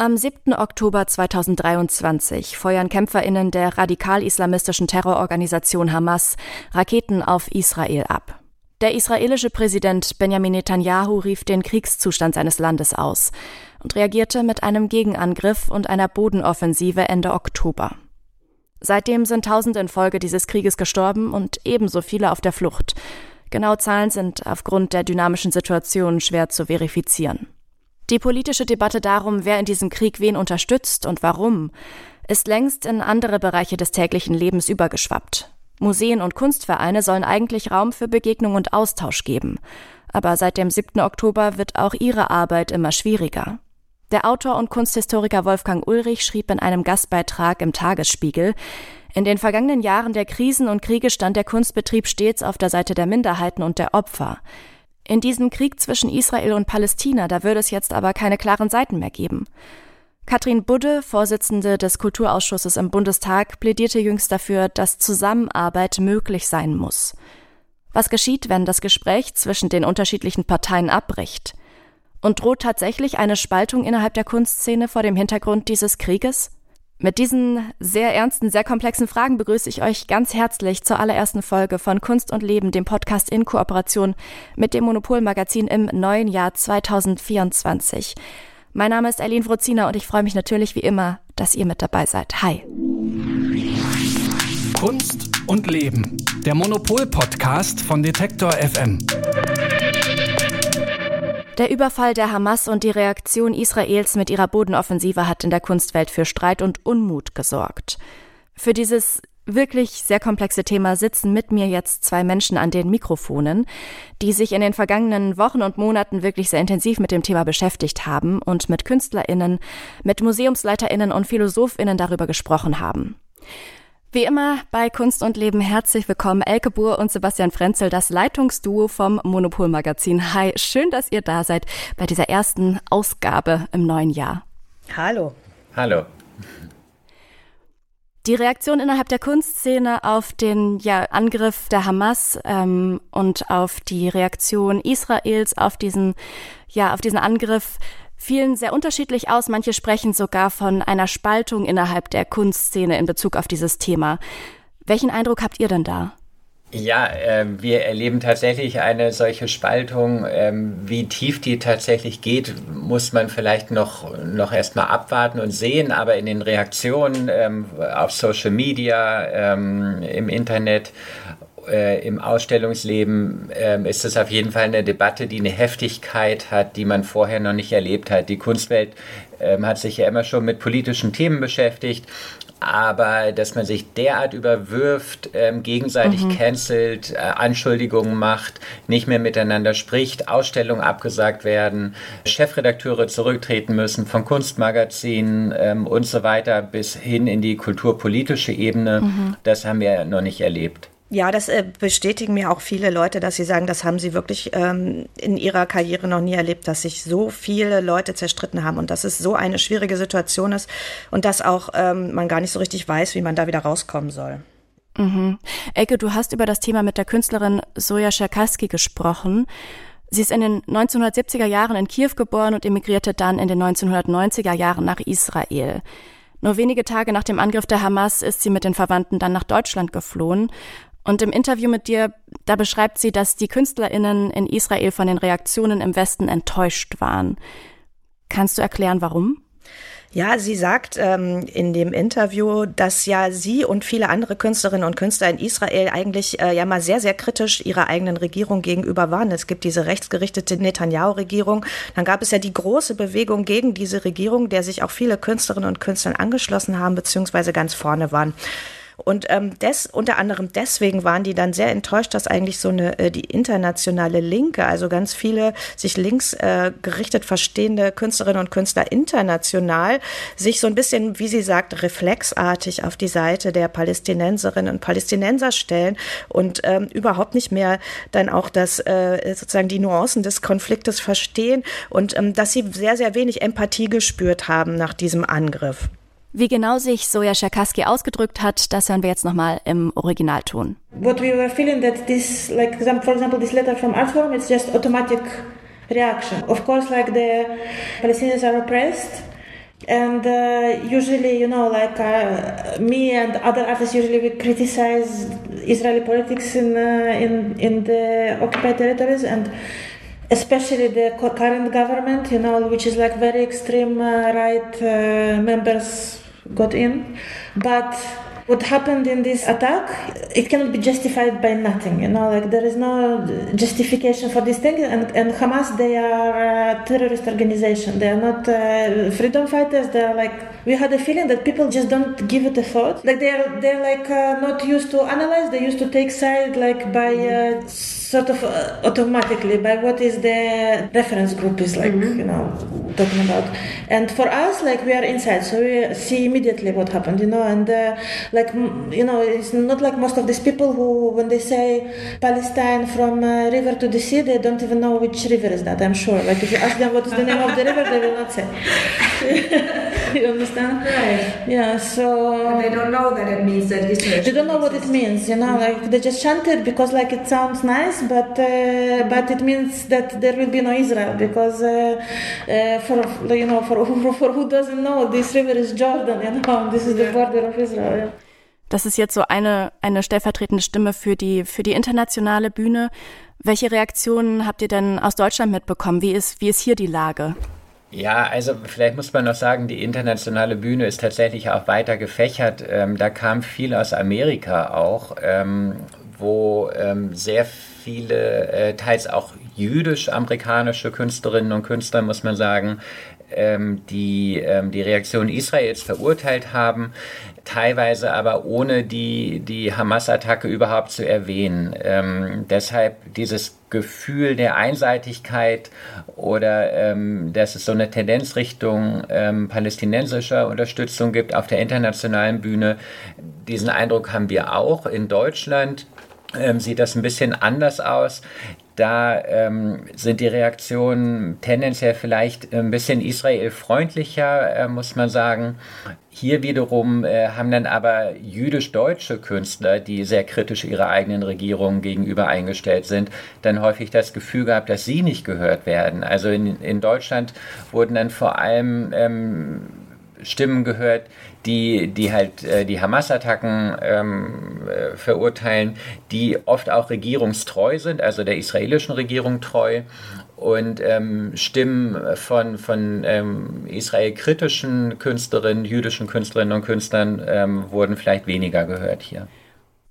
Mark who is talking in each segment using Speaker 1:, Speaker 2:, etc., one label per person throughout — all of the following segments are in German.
Speaker 1: Am 7. Oktober 2023 feuern Kämpferinnen der radikal-islamistischen Terrororganisation Hamas Raketen auf Israel ab. Der israelische Präsident Benjamin Netanyahu rief den Kriegszustand seines Landes aus und reagierte mit einem Gegenangriff und einer Bodenoffensive Ende Oktober. Seitdem sind Tausende infolge dieses Krieges gestorben und ebenso viele auf der Flucht. Genaue Zahlen sind aufgrund der dynamischen Situation schwer zu verifizieren. Die politische Debatte darum, wer in diesem Krieg wen unterstützt und warum, ist längst in andere Bereiche des täglichen Lebens übergeschwappt. Museen und Kunstvereine sollen eigentlich Raum für Begegnung und Austausch geben. Aber seit dem 7. Oktober wird auch ihre Arbeit immer schwieriger. Der Autor und Kunsthistoriker Wolfgang Ulrich schrieb in einem Gastbeitrag im Tagesspiegel, in den vergangenen Jahren der Krisen und Kriege stand der Kunstbetrieb stets auf der Seite der Minderheiten und der Opfer. In diesem Krieg zwischen Israel und Palästina, da würde es jetzt aber keine klaren Seiten mehr geben. Katrin Budde, Vorsitzende des Kulturausschusses im Bundestag, plädierte jüngst dafür, dass Zusammenarbeit möglich sein muss. Was geschieht, wenn das Gespräch zwischen den unterschiedlichen Parteien abbricht? Und droht tatsächlich eine Spaltung innerhalb der Kunstszene vor dem Hintergrund dieses Krieges? Mit diesen sehr ernsten, sehr komplexen Fragen begrüße ich euch ganz herzlich zur allerersten Folge von Kunst und Leben, dem Podcast in Kooperation mit dem Monopolmagazin im neuen Jahr 2024. Mein Name ist Eileen Wrozina und ich freue mich natürlich wie immer, dass ihr mit dabei seid. Hi.
Speaker 2: Kunst und Leben, der Monopol-Podcast von Detektor FM.
Speaker 1: Der Überfall der Hamas und die Reaktion Israels mit ihrer Bodenoffensive hat in der Kunstwelt für Streit und Unmut gesorgt. Für dieses wirklich sehr komplexe Thema sitzen mit mir jetzt zwei Menschen an den Mikrofonen, die sich in den vergangenen Wochen und Monaten wirklich sehr intensiv mit dem Thema beschäftigt haben und mit Künstlerinnen, mit Museumsleiterinnen und Philosophinnen darüber gesprochen haben. Wie immer bei Kunst und Leben herzlich willkommen Elke Buhr und Sebastian Frenzel, das Leitungsduo vom Monopol Magazin. Hi, schön, dass ihr da seid bei dieser ersten Ausgabe im neuen Jahr.
Speaker 3: Hallo.
Speaker 4: Hallo.
Speaker 1: Die Reaktion innerhalb der Kunstszene auf den ja, Angriff der Hamas ähm, und auf die Reaktion Israels auf diesen, ja, auf diesen Angriff fielen sehr unterschiedlich aus. Manche sprechen sogar von einer Spaltung innerhalb der Kunstszene in Bezug auf dieses Thema. Welchen Eindruck habt ihr denn da?
Speaker 4: Ja, äh, wir erleben tatsächlich eine solche Spaltung. Ähm, wie tief die tatsächlich geht, muss man vielleicht noch, noch erstmal abwarten und sehen. Aber in den Reaktionen ähm, auf Social Media, ähm, im Internet äh, im Ausstellungsleben äh, ist es auf jeden Fall eine Debatte, die eine Heftigkeit hat, die man vorher noch nicht erlebt hat. Die Kunstwelt äh, hat sich ja immer schon mit politischen Themen beschäftigt, aber dass man sich derart überwirft, ähm, gegenseitig mhm. cancelt, äh, Anschuldigungen macht, nicht mehr miteinander spricht, Ausstellungen abgesagt werden, Chefredakteure zurücktreten müssen von Kunstmagazinen ähm, und so weiter bis hin in die kulturpolitische Ebene, mhm. das haben wir noch nicht erlebt.
Speaker 3: Ja, das äh, bestätigen mir auch viele Leute, dass sie sagen, das haben sie wirklich ähm, in ihrer Karriere noch nie erlebt, dass sich so viele Leute zerstritten haben und dass es so eine schwierige Situation ist und dass auch ähm, man gar nicht so richtig weiß, wie man da wieder rauskommen soll.
Speaker 1: Mhm. Elke, du hast über das Thema mit der Künstlerin Soja Scherkaski gesprochen. Sie ist in den 1970er Jahren in Kiew geboren und emigrierte dann in den 1990er Jahren nach Israel. Nur wenige Tage nach dem Angriff der Hamas ist sie mit den Verwandten dann nach Deutschland geflohen und im Interview mit dir, da beschreibt sie, dass die KünstlerInnen in Israel von den Reaktionen im Westen enttäuscht waren. Kannst du erklären, warum?
Speaker 3: Ja, sie sagt ähm, in dem Interview, dass ja sie und viele andere Künstlerinnen und Künstler in Israel eigentlich äh, ja mal sehr, sehr kritisch ihrer eigenen Regierung gegenüber waren. Es gibt diese rechtsgerichtete Netanyahu-Regierung. Dann gab es ja die große Bewegung gegen diese Regierung, der sich auch viele Künstlerinnen und Künstler angeschlossen haben, beziehungsweise ganz vorne waren. Und ähm, des, unter anderem deswegen waren die dann sehr enttäuscht, dass eigentlich so eine äh, die internationale Linke, also ganz viele sich links äh, gerichtet verstehende Künstlerinnen und Künstler international sich so ein bisschen, wie sie sagt, reflexartig auf die Seite der Palästinenserinnen und Palästinenser stellen und ähm, überhaupt nicht mehr dann auch das äh, sozusagen die Nuancen des Konfliktes verstehen und ähm, dass sie sehr, sehr wenig Empathie gespürt haben nach diesem Angriff.
Speaker 1: Wie genau sich Soja Scherkaski ausgedrückt hat, das hören wir jetzt nochmal im Originalton.
Speaker 5: What we were feeling that this, like for example, this letter from Artforum, it's just automatic reaction. Of course, like the Palestinians are oppressed, And uh, usually, you know, like uh, me and other artists, usually we criticize Israeli politics in uh, in in the occupied territories and especially the current government, you know, which is like very extreme uh, right uh, members got in, but what happened in this attack it cannot be justified by nothing you know like there is no justification for this thing. And, and hamas they are a terrorist organization. They are not uh, freedom fighters. They are like we had a feeling that people just don't give it a thought. Like they're they're like uh, not used to analyze. They used to take side like by uh, sort of uh, automatically by what is the reference group is like mm-hmm. you know talking about. And for us like we are inside so we see immediately what happened you know and uh, like you know it's not like most of these people who when they say palestine from uh, river to the sea they don't even know which river is that i'm sure. Like if you ask them what is the name of the river they will not say you understand
Speaker 3: right
Speaker 5: yeah so
Speaker 3: and they don't know that it means that Israel
Speaker 5: they don't know what it means you know mm-hmm. like they just chant it because like it sounds nice but uh, but it means that there will be no Israel because uh, uh, for you know for, for who doesn't know this river is Jordan you know this is the border of Israel. Yeah.
Speaker 1: Das ist jetzt so eine, eine stellvertretende Stimme für die, für die internationale Bühne. Welche Reaktionen habt ihr denn aus Deutschland mitbekommen? Wie ist, wie ist hier die Lage?
Speaker 4: Ja, also vielleicht muss man noch sagen, die internationale Bühne ist tatsächlich auch weiter gefächert. Ähm, da kam viel aus Amerika auch, ähm, wo ähm, sehr viele, äh, teils auch jüdisch-amerikanische Künstlerinnen und Künstler, muss man sagen, ähm, die ähm, die Reaktion Israels verurteilt haben, teilweise aber ohne die, die Hamas-Attacke überhaupt zu erwähnen. Ähm, deshalb dieses Gefühl der Einseitigkeit oder ähm, dass es so eine Tendenz Richtung ähm, palästinensischer Unterstützung gibt auf der internationalen Bühne, diesen Eindruck haben wir auch in Deutschland ähm, sieht das ein bisschen anders aus. Da ähm, sind die Reaktionen tendenziell vielleicht ein bisschen israelfreundlicher, äh, muss man sagen. Hier wiederum äh, haben dann aber jüdisch-deutsche Künstler, die sehr kritisch ihrer eigenen Regierung gegenüber eingestellt sind, dann häufig das Gefühl gehabt, dass sie nicht gehört werden. Also in, in Deutschland wurden dann vor allem ähm, Stimmen gehört, die, die halt äh, die Hamas-Attacken ähm, äh, verurteilen, die oft auch regierungstreu sind, also der israelischen Regierung treu. Und ähm, Stimmen von, von ähm, israelkritischen Künstlerinnen, jüdischen Künstlerinnen und Künstlern ähm, wurden vielleicht weniger gehört hier.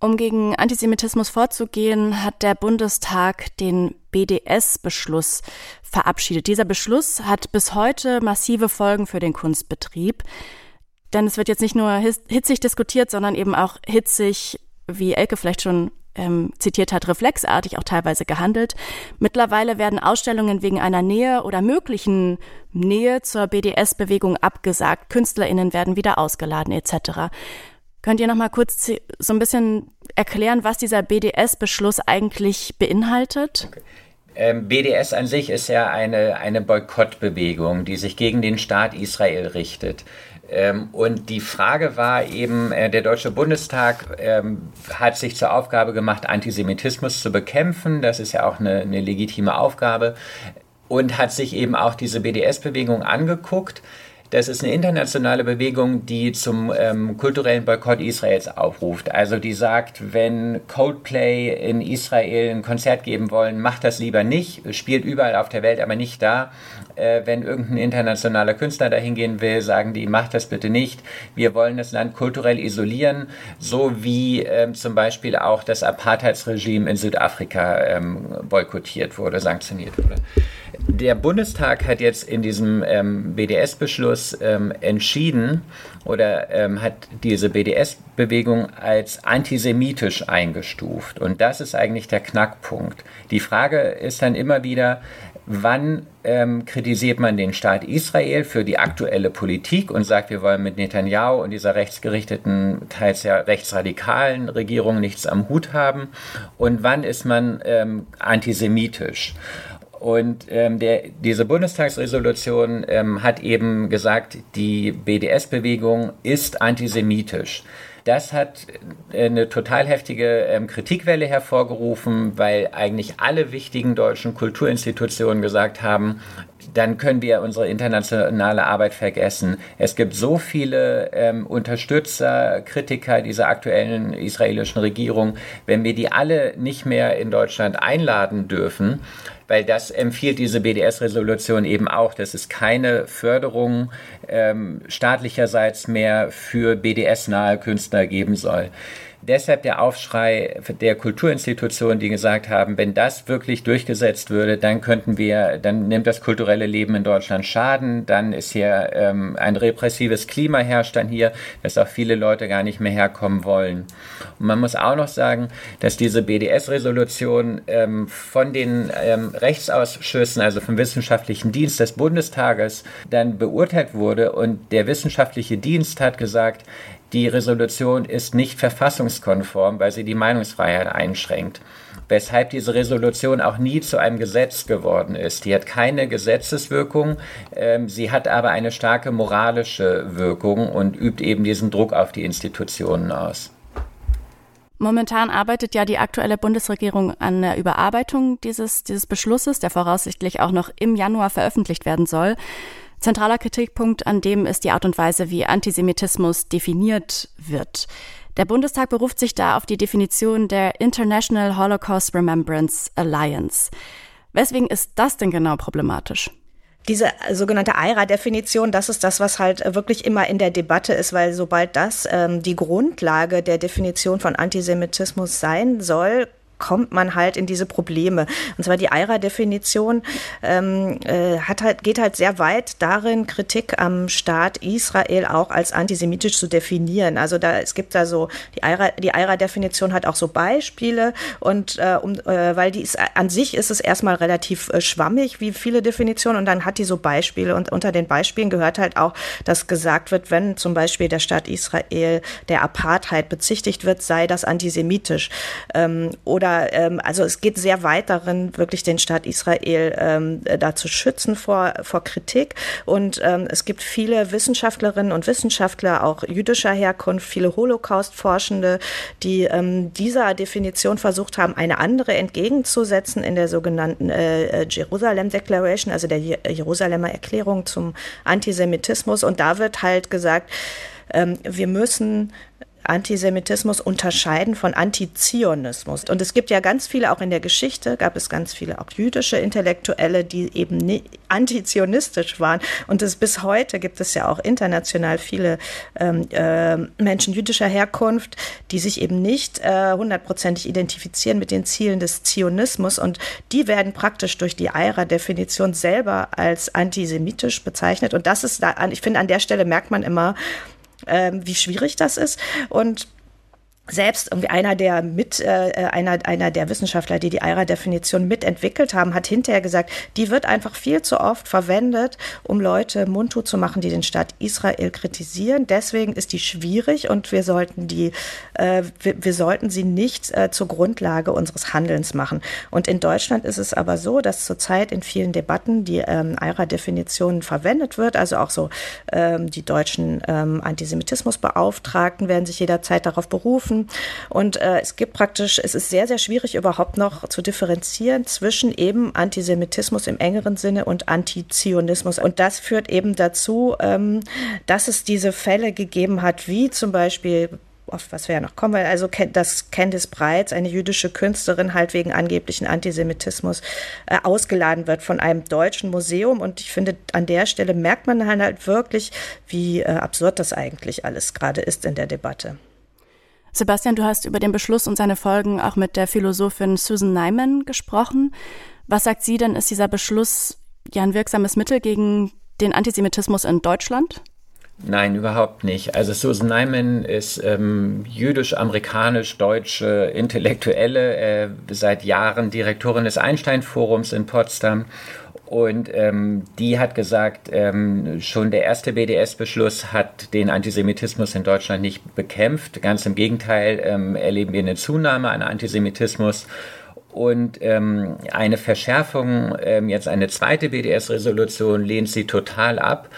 Speaker 1: Um gegen Antisemitismus vorzugehen, hat der Bundestag den BDS-Beschluss verabschiedet. Dieser Beschluss hat bis heute massive Folgen für den Kunstbetrieb. Denn es wird jetzt nicht nur hitzig diskutiert, sondern eben auch hitzig, wie Elke vielleicht schon ähm, zitiert hat, reflexartig auch teilweise gehandelt. Mittlerweile werden Ausstellungen wegen einer Nähe oder möglichen Nähe zur BDS-Bewegung abgesagt. KünstlerInnen werden wieder ausgeladen etc. Könnt ihr noch mal kurz so ein bisschen erklären, was dieser BDS-Beschluss eigentlich beinhaltet? Okay.
Speaker 4: Ähm, BDS an sich ist ja eine, eine Boykottbewegung, die sich gegen den Staat Israel richtet. Ähm, und die Frage war eben, äh, der Deutsche Bundestag ähm, hat sich zur Aufgabe gemacht, Antisemitismus zu bekämpfen. Das ist ja auch eine, eine legitime Aufgabe. Und hat sich eben auch diese BDS-Bewegung angeguckt. Das ist eine internationale Bewegung, die zum ähm, kulturellen Boykott Israels aufruft. Also die sagt, wenn Coldplay in Israel ein Konzert geben wollen, macht das lieber nicht, spielt überall auf der Welt, aber nicht da. Äh, wenn irgendein internationaler Künstler dahin gehen will, sagen die, macht das bitte nicht. Wir wollen das Land kulturell isolieren, so wie ähm, zum Beispiel auch das Apartheidsregime in Südafrika ähm, boykottiert wurde, sanktioniert wurde. Der Bundestag hat jetzt in diesem ähm, BDS-Beschluss ähm, entschieden oder ähm, hat diese BDS-Bewegung als antisemitisch eingestuft. Und das ist eigentlich der Knackpunkt. Die Frage ist dann immer wieder, wann ähm, kritisiert man den Staat Israel für die aktuelle Politik und sagt, wir wollen mit Netanyahu und dieser rechtsgerichteten, teils ja rechtsradikalen Regierung nichts am Hut haben und wann ist man ähm, antisemitisch. Und ähm, der, diese Bundestagsresolution ähm, hat eben gesagt, die BDS-Bewegung ist antisemitisch. das hat eine total heftige ähm, Kritikwelle hervorgerufen, weil eigentlich alle wichtigen deutschen Kulturinstitutionen gesagt haben, dann können wir unsere internationale Arbeit vergessen. Es gibt so viele ähm, Unterstützer, Kritiker dieser aktuellen israelischen Regierung. Wenn wir die alle nicht mehr in Deutschland einladen dürfen, weil das empfiehlt diese BDS-Resolution eben auch, dass es keine Förderung ähm, staatlicherseits mehr für BDS-nahe Künstler geben soll deshalb der Aufschrei der Kulturinstitutionen, die gesagt haben, wenn das wirklich durchgesetzt würde, dann könnten wir, dann nimmt das kulturelle Leben in Deutschland Schaden, dann ist hier ähm, ein repressives Klima herrscht dann hier, dass auch viele Leute gar nicht mehr herkommen wollen. Und man muss auch noch sagen, dass diese BDS-Resolution ähm, von den ähm, Rechtsausschüssen, also vom Wissenschaftlichen Dienst des Bundestages, dann beurteilt wurde und der wissenschaftliche Dienst hat gesagt, die Resolution ist nicht verfassungskonform, weil sie die Meinungsfreiheit einschränkt. Weshalb diese Resolution auch nie zu einem Gesetz geworden ist. Die hat keine Gesetzeswirkung, ähm, sie hat aber eine starke moralische Wirkung und übt eben diesen Druck auf die Institutionen aus.
Speaker 1: Momentan arbeitet ja die aktuelle Bundesregierung an der Überarbeitung dieses, dieses Beschlusses, der voraussichtlich auch noch im Januar veröffentlicht werden soll. Zentraler Kritikpunkt an dem ist die Art und Weise, wie Antisemitismus definiert wird. Der Bundestag beruft sich da auf die Definition der International Holocaust Remembrance Alliance. Weswegen ist das denn genau problematisch?
Speaker 3: Diese sogenannte EIRA-Definition, das ist das, was halt wirklich immer in der Debatte ist, weil sobald das ähm, die Grundlage der Definition von Antisemitismus sein soll, kommt man halt in diese Probleme. Und zwar die EIRA-Definition ähm, äh, hat halt, geht halt sehr weit darin, Kritik am Staat Israel auch als antisemitisch zu definieren. Also da es gibt da so die EIRA, die EIRA-Definition hat auch so Beispiele und äh, um, äh, weil die ist an sich ist es erstmal relativ äh, schwammig wie viele Definitionen und dann hat die so Beispiele und unter den Beispielen gehört halt auch, dass gesagt wird, wenn zum Beispiel der Staat Israel der Apartheid bezichtigt wird, sei das antisemitisch ähm, oder oder ähm, also es geht sehr weit darin, wirklich den Staat Israel ähm, da zu schützen vor, vor Kritik. Und ähm, es gibt viele Wissenschaftlerinnen und Wissenschaftler, auch jüdischer Herkunft, viele Holocaust-Forschende, die ähm, dieser Definition versucht haben, eine andere entgegenzusetzen in der sogenannten äh, äh Jerusalem Declaration, also der Jerusalemer Erklärung zum Antisemitismus. Und da wird halt gesagt, ähm, wir müssen Antisemitismus unterscheiden von Antizionismus. Und es gibt ja ganz viele, auch in der Geschichte gab es ganz viele auch jüdische Intellektuelle, die eben antizionistisch waren. Und es, bis heute gibt es ja auch international viele ähm, äh, Menschen jüdischer Herkunft, die sich eben nicht äh, hundertprozentig identifizieren mit den Zielen des Zionismus. Und die werden praktisch durch die EIRA-Definition selber als antisemitisch bezeichnet. Und das ist da, ich finde, an der Stelle merkt man immer, ähm, wie schwierig das ist. Und selbst irgendwie einer der mit äh, einer einer der Wissenschaftler, die die EIRA-Definition mitentwickelt haben, hat hinterher gesagt, die wird einfach viel zu oft verwendet, um Leute mundtot zu machen, die den Staat Israel kritisieren. Deswegen ist die schwierig und wir sollten die äh, wir, wir, sollten sie nicht äh, zur Grundlage unseres Handelns machen. Und in Deutschland ist es aber so, dass zurzeit in vielen Debatten die ähm, EIRA-Definition verwendet wird, also auch so ähm, die deutschen ähm, Antisemitismusbeauftragten werden sich jederzeit darauf berufen und äh, es gibt praktisch, es ist sehr, sehr schwierig überhaupt noch zu differenzieren zwischen eben Antisemitismus im engeren Sinne und Antizionismus. Und das führt eben dazu, ähm, dass es diese Fälle gegeben hat, wie zum Beispiel auf was wir ja noch kommen, weil also dass Candice Breitz, eine jüdische Künstlerin, halt wegen angeblichen Antisemitismus äh, ausgeladen wird von einem deutschen Museum. Und ich finde, an der Stelle merkt man halt wirklich, wie äh, absurd das eigentlich alles gerade ist in der Debatte.
Speaker 1: Sebastian, du hast über den Beschluss und seine Folgen auch mit der Philosophin Susan Nyman gesprochen. Was sagt sie denn, ist dieser Beschluss ja ein wirksames Mittel gegen den Antisemitismus in Deutschland?
Speaker 4: Nein, überhaupt nicht. Also Susan Nyman ist ähm, jüdisch-amerikanisch-deutsche Intellektuelle, äh, seit Jahren Direktorin des Einstein-Forums in Potsdam und ähm, die hat gesagt, ähm, schon der erste BDS-Beschluss hat den Antisemitismus in Deutschland nicht bekämpft. Ganz im Gegenteil ähm, erleben wir eine Zunahme an Antisemitismus. Und ähm, eine Verschärfung, ähm, jetzt eine zweite BDS-Resolution, lehnt sie total ab.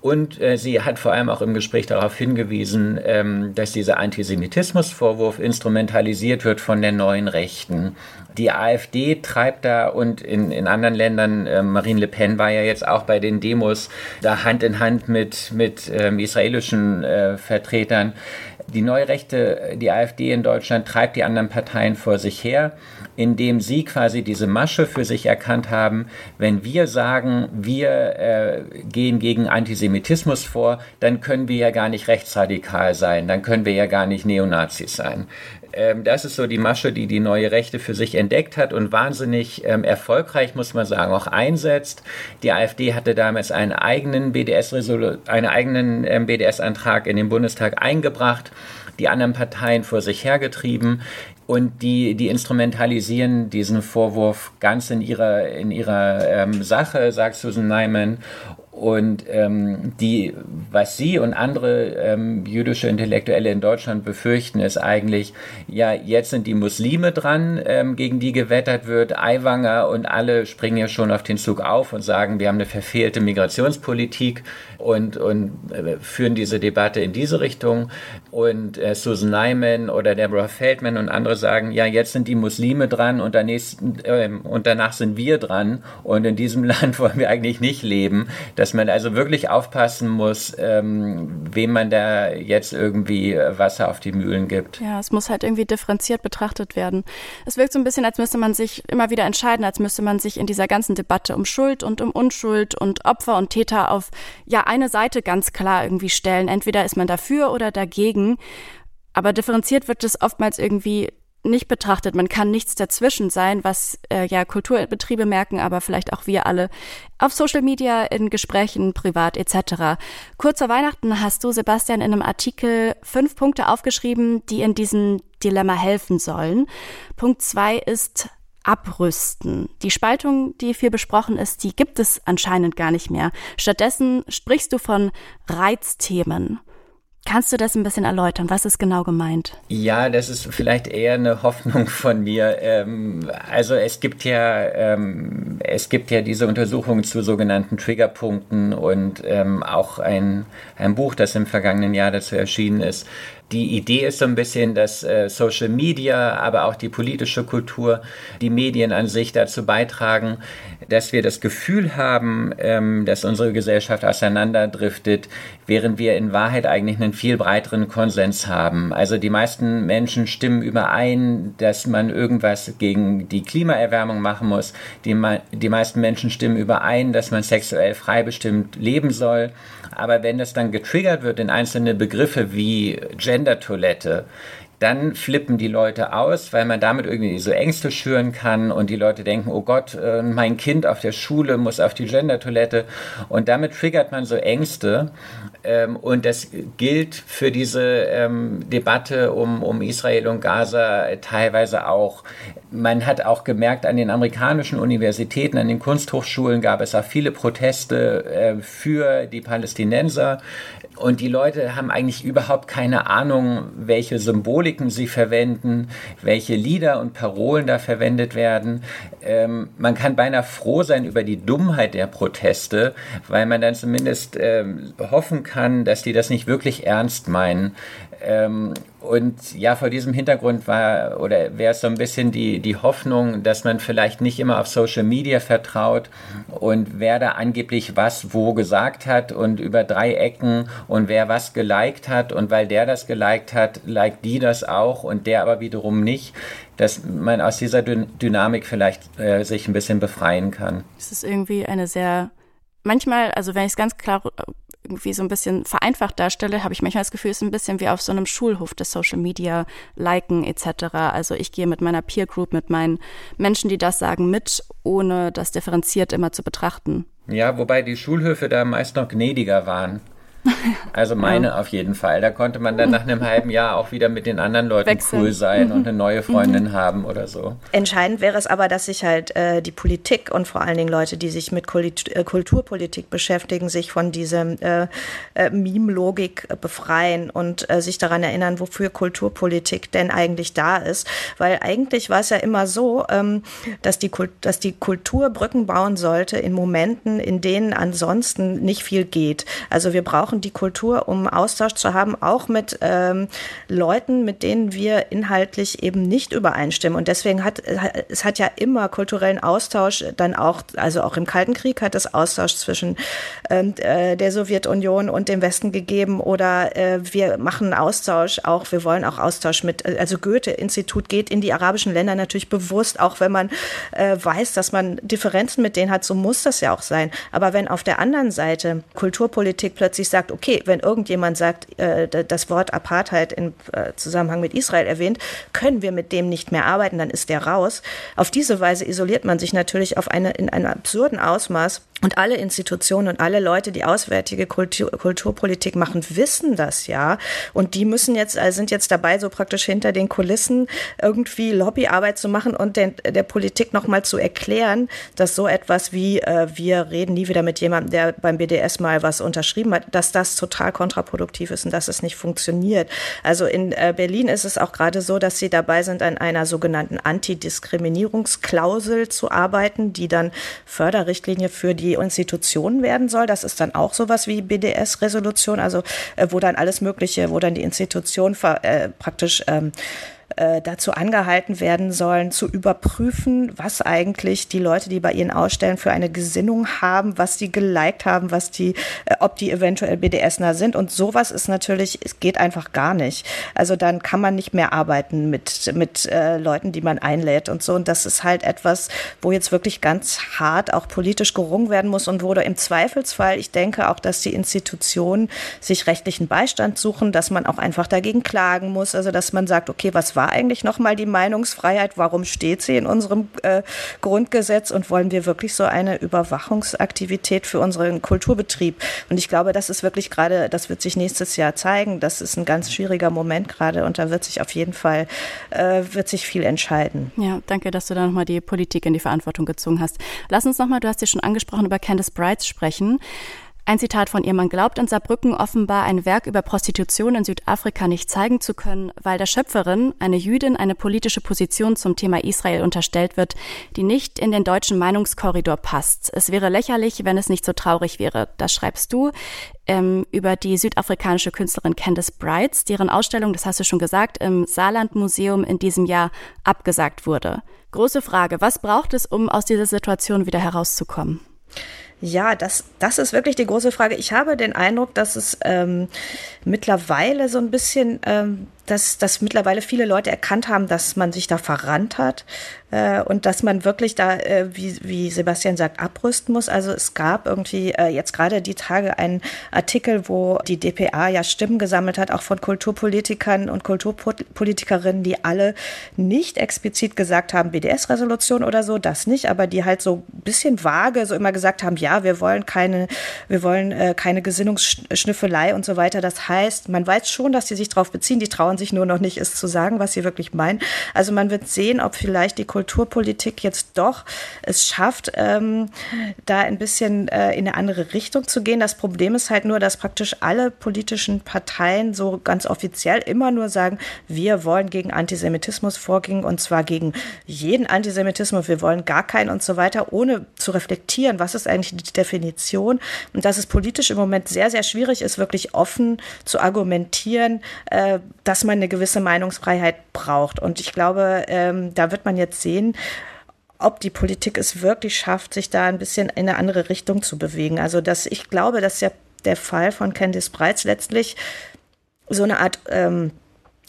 Speaker 4: Und äh, sie hat vor allem auch im Gespräch darauf hingewiesen, ähm, dass dieser Antisemitismusvorwurf instrumentalisiert wird von der neuen Rechten. Die AfD treibt da und in, in anderen Ländern, äh, Marine Le Pen war ja jetzt auch bei den Demos da Hand in Hand mit, mit ähm, israelischen äh, Vertretern. Die neue Rechte, die AfD in Deutschland treibt die anderen Parteien vor sich her, indem sie quasi diese Masche für sich erkannt haben. Wenn wir sagen, wir äh, gehen gegen Antisemitismus vor, dann können wir ja gar nicht rechtsradikal sein, dann können wir ja gar nicht Neonazis sein. Ähm, das ist so die Masche, die die neue Rechte für sich entdeckt hat und wahnsinnig ähm, erfolgreich, muss man sagen, auch einsetzt. Die AfD hatte damals einen eigenen BDS einen eigenen ähm, BDS-Antrag in den Bundestag eingebracht, die anderen Parteien vor sich hergetrieben. Und die, die instrumentalisieren diesen Vorwurf ganz in ihrer, in ihrer ähm, Sache, sagt Susan Nyman. Und ähm, die, was Sie und andere ähm, jüdische Intellektuelle in Deutschland befürchten, ist eigentlich, ja, jetzt sind die Muslime dran, ähm, gegen die gewettert wird. Aiwanger und alle springen ja schon auf den Zug auf und sagen, wir haben eine verfehlte Migrationspolitik und, und äh, führen diese Debatte in diese Richtung. Und äh, Susan Nyman oder Deborah Feldman und andere sagen, ja, jetzt sind die Muslime dran und, äh, und danach sind wir dran. Und in diesem Land wollen wir eigentlich nicht leben. Das dass man also wirklich aufpassen muss, ähm, wem man da jetzt irgendwie Wasser auf die Mühlen gibt.
Speaker 1: Ja, es muss halt irgendwie differenziert betrachtet werden. Es wirkt so ein bisschen, als müsste man sich immer wieder entscheiden, als müsste man sich in dieser ganzen Debatte um Schuld und um Unschuld und Opfer und Täter auf ja eine Seite ganz klar irgendwie stellen. Entweder ist man dafür oder dagegen. Aber differenziert wird es oftmals irgendwie nicht betrachtet. Man kann nichts dazwischen sein, was äh, ja Kulturbetriebe merken, aber vielleicht auch wir alle auf Social Media, in Gesprächen, privat etc. Kurz vor Weihnachten hast du, Sebastian, in einem Artikel fünf Punkte aufgeschrieben, die in diesem Dilemma helfen sollen. Punkt zwei ist Abrüsten. Die Spaltung, die viel besprochen ist, die gibt es anscheinend gar nicht mehr. Stattdessen sprichst du von Reizthemen. Kannst du das ein bisschen erläutern? Was ist genau gemeint?
Speaker 4: Ja, das ist vielleicht eher eine Hoffnung von mir. Ähm, also es gibt ja, ähm, es gibt ja diese Untersuchungen zu sogenannten Triggerpunkten und ähm, auch ein, ein Buch, das im vergangenen Jahr dazu erschienen ist, die Idee ist so ein bisschen, dass äh, Social Media, aber auch die politische Kultur, die Medien an sich dazu beitragen, dass wir das Gefühl haben, ähm, dass unsere Gesellschaft auseinanderdriftet, während wir in Wahrheit eigentlich einen viel breiteren Konsens haben. Also die meisten Menschen stimmen überein, dass man irgendwas gegen die Klimaerwärmung machen muss. Die, die meisten Menschen stimmen überein, dass man sexuell freibestimmt leben soll. Aber wenn das dann getriggert wird in einzelne Begriffe wie Gender-Toilette, dann flippen die Leute aus, weil man damit irgendwie so Ängste schüren kann und die Leute denken, oh Gott, äh, mein Kind auf der Schule muss auf die Gender-Toilette. Und damit triggert man so Ängste. Ähm, und das gilt für diese ähm, Debatte um, um Israel und Gaza teilweise auch. Man hat auch gemerkt, an den amerikanischen Universitäten, an den Kunsthochschulen gab es auch viele Proteste äh, für die Palästinenser und die Leute haben eigentlich überhaupt keine Ahnung, welche Symboliken sie verwenden, welche Lieder und Parolen da verwendet werden. Ähm, man kann beinahe froh sein über die Dummheit der Proteste, weil man dann zumindest ähm, hoffen kann, dass die das nicht wirklich ernst meinen. Ähm, und ja, vor diesem Hintergrund war oder wäre es so ein bisschen die, die Hoffnung, dass man vielleicht nicht immer auf Social Media vertraut und wer da angeblich was wo gesagt hat und über drei Ecken und wer was geliked hat und weil der das geliked hat, liked die das auch und der aber wiederum nicht, dass man aus dieser Dynamik vielleicht äh, sich ein bisschen befreien kann.
Speaker 1: Es ist irgendwie eine sehr manchmal, also wenn ich es ganz klar irgendwie so ein bisschen vereinfacht darstelle, habe ich manchmal das Gefühl, es ist ein bisschen wie auf so einem Schulhof des Social Media, Liken etc. Also ich gehe mit meiner Peer Group, mit meinen Menschen, die das sagen, mit, ohne das differenziert immer zu betrachten.
Speaker 4: Ja, wobei die Schulhöfe da meist noch gnädiger waren. Also meine ja. auf jeden Fall. Da konnte man dann nach einem halben Jahr auch wieder mit den anderen Leuten Wechseln. cool sein mhm. und eine neue Freundin mhm. haben oder so.
Speaker 3: Entscheidend wäre es aber, dass sich halt äh, die Politik und vor allen Dingen Leute, die sich mit äh, Kulturpolitik beschäftigen, sich von dieser äh, äh, Meme-Logik befreien und äh, sich daran erinnern, wofür Kulturpolitik denn eigentlich da ist. Weil eigentlich war es ja immer so, ähm, dass, die dass die Kultur Brücken bauen sollte in Momenten, in denen ansonsten nicht viel geht. Also wir brauchen die Kultur, um Austausch zu haben, auch mit ähm, Leuten, mit denen wir inhaltlich eben nicht übereinstimmen. Und deswegen hat es hat ja immer kulturellen Austausch dann auch, also auch im Kalten Krieg hat es Austausch zwischen ähm, äh, der Sowjetunion und dem Westen gegeben oder äh, wir machen Austausch auch, wir wollen auch Austausch mit, also Goethe-Institut geht in die arabischen Länder natürlich bewusst, auch wenn man äh, weiß, dass man Differenzen mit denen hat, so muss das ja auch sein. Aber wenn auf der anderen Seite Kulturpolitik plötzlich sagt, okay, wenn irgendjemand sagt, äh, das Wort Apartheid im äh, Zusammenhang mit Israel erwähnt, können wir mit dem nicht mehr arbeiten, dann ist der raus. Auf diese Weise isoliert man sich natürlich auf eine, in einem absurden Ausmaß und alle Institutionen und alle Leute, die auswärtige Kultur, Kulturpolitik machen, wissen das ja. Und die müssen jetzt, äh, sind jetzt dabei, so praktisch hinter den Kulissen irgendwie Lobbyarbeit zu machen und den, der Politik nochmal zu erklären, dass so etwas wie äh, wir reden nie wieder mit jemandem, der beim BDS mal was unterschrieben hat, dass das total kontraproduktiv ist und dass es nicht funktioniert. Also in äh, Berlin ist es auch gerade so, dass sie dabei sind, an einer sogenannten Antidiskriminierungsklausel zu arbeiten, die dann Förderrichtlinie für die die Institutionen werden soll. Das ist dann auch sowas wie BDS-Resolution, also äh, wo dann alles Mögliche, wo dann die Institution äh, praktisch ähm, äh, dazu angehalten werden sollen, zu überprüfen, was eigentlich die Leute, die bei ihnen ausstellen, für eine Gesinnung haben, was die geliked haben, was die, äh, ob die eventuell BDSner sind. Und sowas ist natürlich, es geht einfach gar nicht. Also dann kann man nicht mehr arbeiten mit, mit äh, Leuten, die man einlädt und so. Und das ist halt etwas, wo jetzt wirklich ganz hart auch politisch gerungen werden muss und wo im Zweifelsfall, ich denke auch, dass die Institutionen sich rechtlichen Beistand suchen, dass man auch einfach dagegen klagen muss. Also dass man sagt, okay, was war eigentlich nochmal die Meinungsfreiheit? Warum steht sie in unserem äh, Grundgesetz? Und wollen wir wirklich so eine Überwachungsaktivität für unseren Kulturbetrieb? Und ich glaube, das ist wirklich gerade, das wird sich nächstes Jahr zeigen. Das ist ein ganz schwieriger Moment gerade und da wird sich auf jeden Fall, äh, wird sich viel entscheiden.
Speaker 1: Ja, danke, dass du da nochmal die Politik in die Verantwortung gezogen hast. Lass uns nochmal, du hast ja schon angesprochen, über Candice Brights sprechen. Ein Zitat von ihr, man glaubt in Saarbrücken offenbar ein Werk über Prostitution in Südafrika nicht zeigen zu können, weil der Schöpferin, eine Jüdin, eine politische Position zum Thema Israel unterstellt wird, die nicht in den deutschen Meinungskorridor passt. Es wäre lächerlich, wenn es nicht so traurig wäre. Das schreibst du ähm, über die südafrikanische Künstlerin Candice Brights, deren Ausstellung, das hast du schon gesagt, im Saarland Museum in diesem Jahr abgesagt wurde. Große Frage, was braucht es, um aus dieser Situation wieder herauszukommen?
Speaker 3: Ja, das, das ist wirklich die große Frage. Ich habe den Eindruck, dass es ähm, mittlerweile so ein bisschen ähm, dass, dass mittlerweile viele Leute erkannt haben, dass man sich da verrannt hat äh, und dass man wirklich da, äh, wie, wie Sebastian sagt, abrüsten muss. Also es gab irgendwie äh, jetzt gerade die Tage einen Artikel, wo die DPA ja Stimmen gesammelt hat, auch von Kulturpolitikern und Kulturpolitikerinnen, die alle nicht explizit gesagt haben, BDS-Resolution oder so, das nicht, aber die halt so ein bisschen vage so immer gesagt haben, ja, wir wollen keine, wir wollen äh, keine Gesinnungsschnüffelei und so weiter. Das heißt, man weiß schon, dass die sich darauf beziehen, die trauen sich nur noch nicht, es zu sagen, was sie wirklich meinen. Also man wird sehen, ob vielleicht die Kulturpolitik jetzt doch es schafft, ähm, da ein bisschen äh, in eine andere Richtung zu gehen. Das Problem ist halt nur, dass praktisch alle politischen Parteien so ganz offiziell immer nur sagen, wir wollen gegen Antisemitismus vorgehen und zwar gegen jeden Antisemitismus, wir wollen gar keinen und so weiter, ohne zu reflektieren, was ist eigentlich die Definition und dass es politisch im Moment sehr, sehr schwierig ist, wirklich offen zu argumentieren, äh, dass man eine gewisse Meinungsfreiheit braucht. Und ich glaube, ähm, da wird man jetzt sehen, ob die Politik es wirklich schafft, sich da ein bisschen in eine andere Richtung zu bewegen. Also dass ich glaube, dass ja der Fall von Candice Breitz letztlich so eine Art ähm,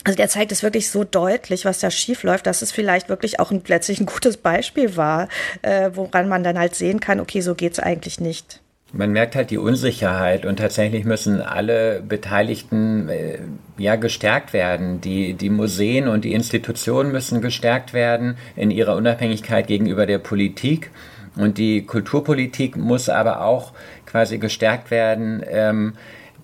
Speaker 3: also der zeigt es wirklich so deutlich, was da schief läuft, dass es vielleicht wirklich auch ein, letztlich ein gutes Beispiel war, äh, woran man dann halt sehen kann, okay, so geht's eigentlich nicht.
Speaker 4: Man merkt halt die Unsicherheit und tatsächlich müssen alle Beteiligten äh, ja gestärkt werden. Die, die Museen und die Institutionen müssen gestärkt werden in ihrer Unabhängigkeit gegenüber der Politik. Und die Kulturpolitik muss aber auch quasi gestärkt werden, ähm,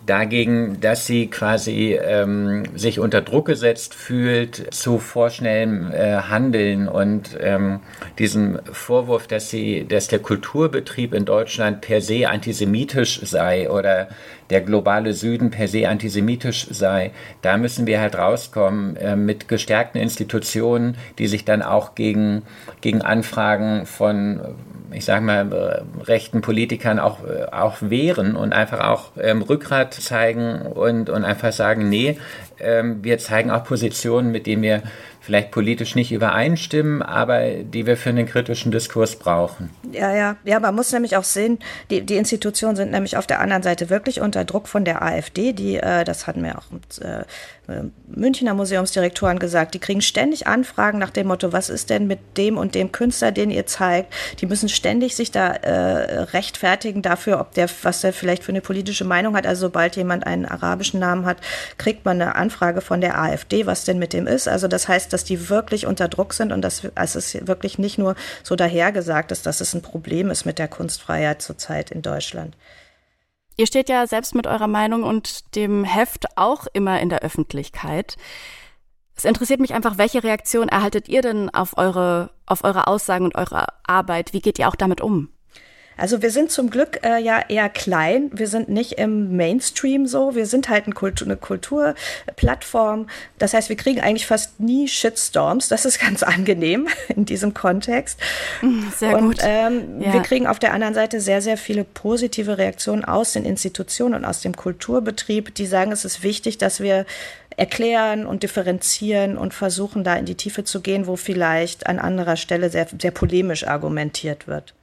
Speaker 4: dagegen, dass sie quasi ähm, sich unter Druck gesetzt fühlt zu vorschnellem äh, Handeln und ähm, diesem Vorwurf, dass sie, dass der Kulturbetrieb in Deutschland per se antisemitisch sei oder der globale Süden per se antisemitisch sei. Da müssen wir halt rauskommen äh, mit gestärkten Institutionen, die sich dann auch gegen, gegen Anfragen von ich sage mal, äh, rechten Politikern auch, äh, auch wehren und einfach auch ähm, Rückgrat zeigen und, und einfach sagen, nee, ähm, wir zeigen auch Positionen, mit denen wir vielleicht politisch nicht übereinstimmen, aber die wir für einen kritischen Diskurs brauchen.
Speaker 3: Ja, ja, ja, man muss nämlich auch sehen, die, die Institutionen sind nämlich auf der anderen Seite wirklich unter Druck von der AfD, die, äh, das hatten wir auch äh, Münchner Museumsdirektoren gesagt, die kriegen ständig Anfragen nach dem Motto, was ist denn mit dem und dem Künstler, den ihr zeigt? Die müssen ständig sich da äh, rechtfertigen dafür, ob der, was der vielleicht für eine politische Meinung hat. Also sobald jemand einen arabischen Namen hat, kriegt man eine Anfrage von der AfD, was denn mit dem ist. Also das heißt, dass die wirklich unter Druck sind und dass also es wirklich nicht nur so dahergesagt ist, dass es ein Problem ist mit der Kunstfreiheit zurzeit in Deutschland.
Speaker 1: Ihr steht ja selbst mit eurer Meinung und dem Heft auch immer in der Öffentlichkeit. Es interessiert mich einfach, welche Reaktion erhaltet ihr denn auf eure, auf eure Aussagen und eure Arbeit? Wie geht ihr auch damit um?
Speaker 3: Also wir sind zum Glück äh, ja eher klein. Wir sind nicht im Mainstream so. Wir sind halt ein Kultur, eine Kulturplattform. Das heißt, wir kriegen eigentlich fast nie Shitstorms. Das ist ganz angenehm in diesem Kontext.
Speaker 1: Hm, sehr
Speaker 3: und,
Speaker 1: gut.
Speaker 3: Ähm,
Speaker 1: ja.
Speaker 3: Wir kriegen auf der anderen Seite sehr, sehr viele positive Reaktionen aus den Institutionen und aus dem Kulturbetrieb, die sagen, es ist wichtig, dass wir erklären und differenzieren und versuchen, da in die Tiefe zu gehen, wo vielleicht an anderer Stelle sehr, sehr polemisch argumentiert wird.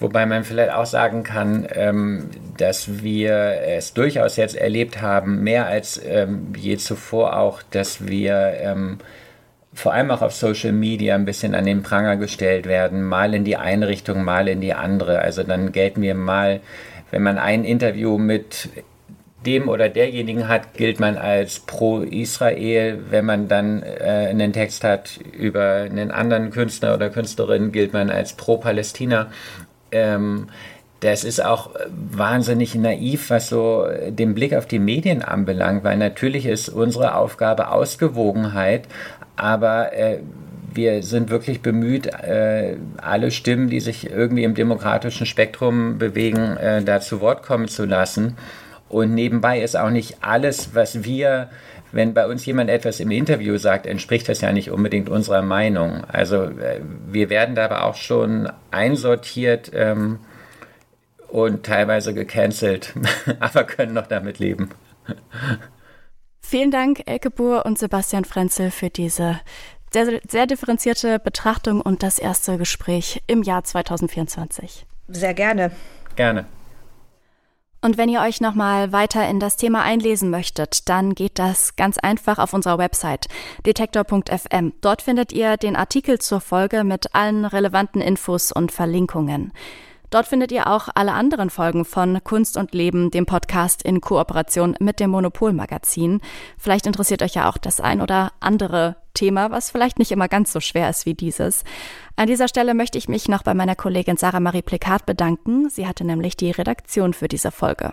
Speaker 4: Wobei man vielleicht auch sagen kann, ähm, dass wir es durchaus jetzt erlebt haben, mehr als ähm, je zuvor auch, dass wir ähm, vor allem auch auf Social Media ein bisschen an den Pranger gestellt werden, mal in die eine Richtung, mal in die andere. Also dann gelten wir mal, wenn man ein Interview mit dem oder derjenigen hat, gilt man als pro Israel. Wenn man dann äh, einen Text hat über einen anderen Künstler oder Künstlerin, gilt man als pro Palästina ähm, das ist auch wahnsinnig naiv, was so den Blick auf die Medien anbelangt, weil natürlich ist unsere Aufgabe Ausgewogenheit, aber äh, wir sind wirklich bemüht, äh, alle Stimmen, die sich irgendwie im demokratischen Spektrum bewegen, äh, da zu Wort kommen zu lassen. Und nebenbei ist auch nicht alles, was wir wenn bei uns jemand etwas im Interview sagt, entspricht das ja nicht unbedingt unserer Meinung. Also äh, wir werden da aber auch schon einsortiert ähm, und teilweise gecancelt, aber können noch damit leben.
Speaker 1: Vielen Dank, Elke Buhr und Sebastian Frenzel, für diese sehr, sehr differenzierte Betrachtung und das erste Gespräch im Jahr 2024.
Speaker 3: Sehr gerne.
Speaker 4: Gerne.
Speaker 1: Und wenn ihr euch nochmal weiter in das Thema einlesen möchtet, dann geht das ganz einfach auf unserer Website detektor.fm. Dort findet ihr den Artikel zur Folge mit allen relevanten Infos und Verlinkungen. Dort findet ihr auch alle anderen Folgen von Kunst und Leben, dem Podcast in Kooperation mit dem Monopol Magazin. Vielleicht interessiert euch ja auch das ein oder andere Thema, was vielleicht nicht immer ganz so schwer ist wie dieses. An dieser Stelle möchte ich mich noch bei meiner Kollegin Sarah Marie Plikat bedanken. Sie hatte nämlich die Redaktion für diese Folge.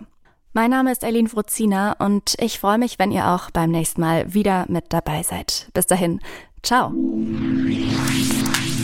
Speaker 1: Mein Name ist Eileen Fruzina und ich freue mich, wenn ihr auch beim nächsten Mal wieder mit dabei seid. Bis dahin, ciao.